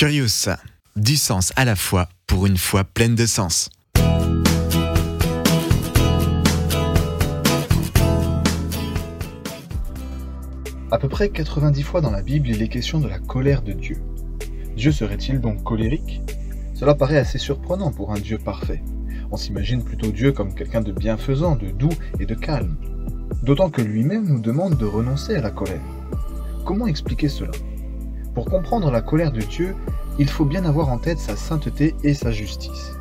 Curious, du sens à la fois pour une foi pleine de sens. À peu près 90 fois dans la Bible, il est question de la colère de Dieu. Dieu serait-il donc colérique? Cela paraît assez surprenant pour un Dieu parfait. On s'imagine plutôt Dieu comme quelqu'un de bienfaisant, de doux et de calme. D'autant que lui-même nous demande de renoncer à la colère. Comment expliquer cela? Pour comprendre la colère de Dieu, il faut bien avoir en tête sa sainteté et sa justice.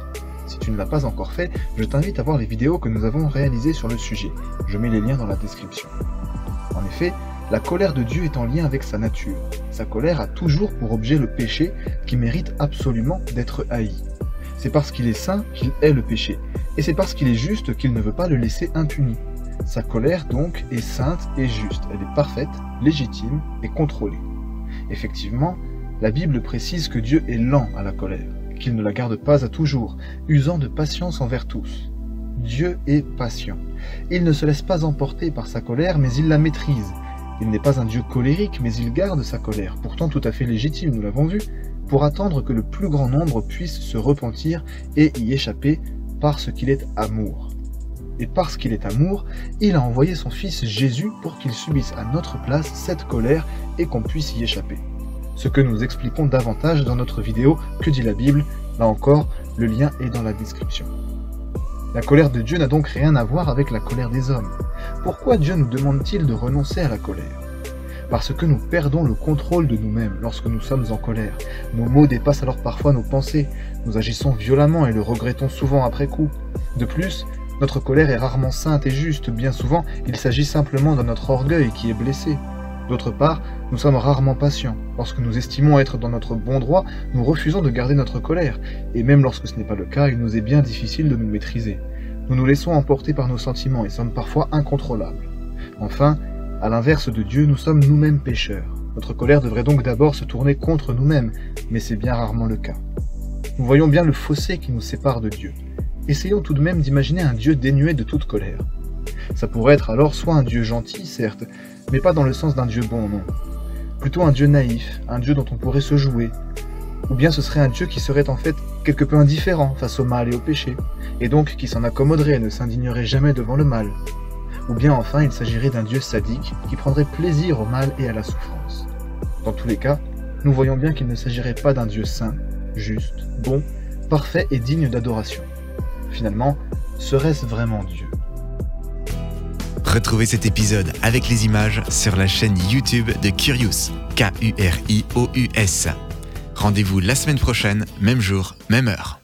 Si tu ne l'as pas encore fait, je t'invite à voir les vidéos que nous avons réalisées sur le sujet. Je mets les liens dans la description. En effet, la colère de Dieu est en lien avec sa nature. Sa colère a toujours pour objet le péché qui mérite absolument d'être haï. C'est parce qu'il est saint qu'il hait le péché, et c'est parce qu'il est juste qu'il ne veut pas le laisser impuni. Sa colère donc est sainte et juste, elle est parfaite, légitime et contrôlée. Effectivement, la Bible précise que Dieu est lent à la colère, qu'il ne la garde pas à toujours, usant de patience envers tous. Dieu est patient. Il ne se laisse pas emporter par sa colère, mais il la maîtrise, il n'est pas un Dieu colérique, mais il garde sa colère, pourtant tout à fait légitime, nous l'avons vu, pour attendre que le plus grand nombre puisse se repentir et y échapper parce qu'il est amour. Et parce qu'il est amour, il a envoyé son Fils Jésus pour qu'il subisse à notre place cette colère et qu'on puisse y échapper. Ce que nous expliquons davantage dans notre vidéo Que dit la Bible? Là encore, le lien est dans la description. La colère de Dieu n'a donc rien à voir avec la colère des hommes. Pourquoi Dieu nous demande-t-il de renoncer à la colère? Parce que nous perdons le contrôle de nous-mêmes lorsque nous sommes en colère. Nos mots dépassent alors parfois nos pensées. Nous agissons violemment et le regrettons souvent après coup. De plus, notre colère est rarement sainte et juste. Bien souvent, il s'agit simplement de notre orgueil qui est blessé. D'autre part, nous sommes rarement patients. Lorsque nous estimons être dans notre bon droit, nous refusons de garder notre colère. Et même lorsque ce n'est pas le cas, il nous est bien difficile de nous maîtriser. Nous nous laissons emporter par nos sentiments et sommes parfois incontrôlables. Enfin, à l'inverse de Dieu, nous sommes nous-mêmes pécheurs. Notre colère devrait donc d'abord se tourner contre nous-mêmes, mais c'est bien rarement le cas. Nous voyons bien le fossé qui nous sépare de Dieu. Essayons tout de même d'imaginer un Dieu dénué de toute colère. Ça pourrait être alors soit un Dieu gentil, certes, mais pas dans le sens d'un Dieu bon, non. Plutôt un Dieu naïf, un Dieu dont on pourrait se jouer, ou bien ce serait un Dieu qui serait en fait quelque peu indifférent face au mal et au péché, et donc qui s'en accommoderait et ne s'indignerait jamais devant le mal. Ou bien enfin il s'agirait d'un Dieu sadique qui prendrait plaisir au mal et à la souffrance. Dans tous les cas, nous voyons bien qu'il ne s'agirait pas d'un Dieu saint, juste, bon, parfait et digne d'adoration. Finalement, serait-ce vraiment Dieu? Retrouvez cet épisode avec les images sur la chaîne YouTube de Curious, K-U-R-I-O-U-S. Rendez-vous la semaine prochaine, même jour, même heure.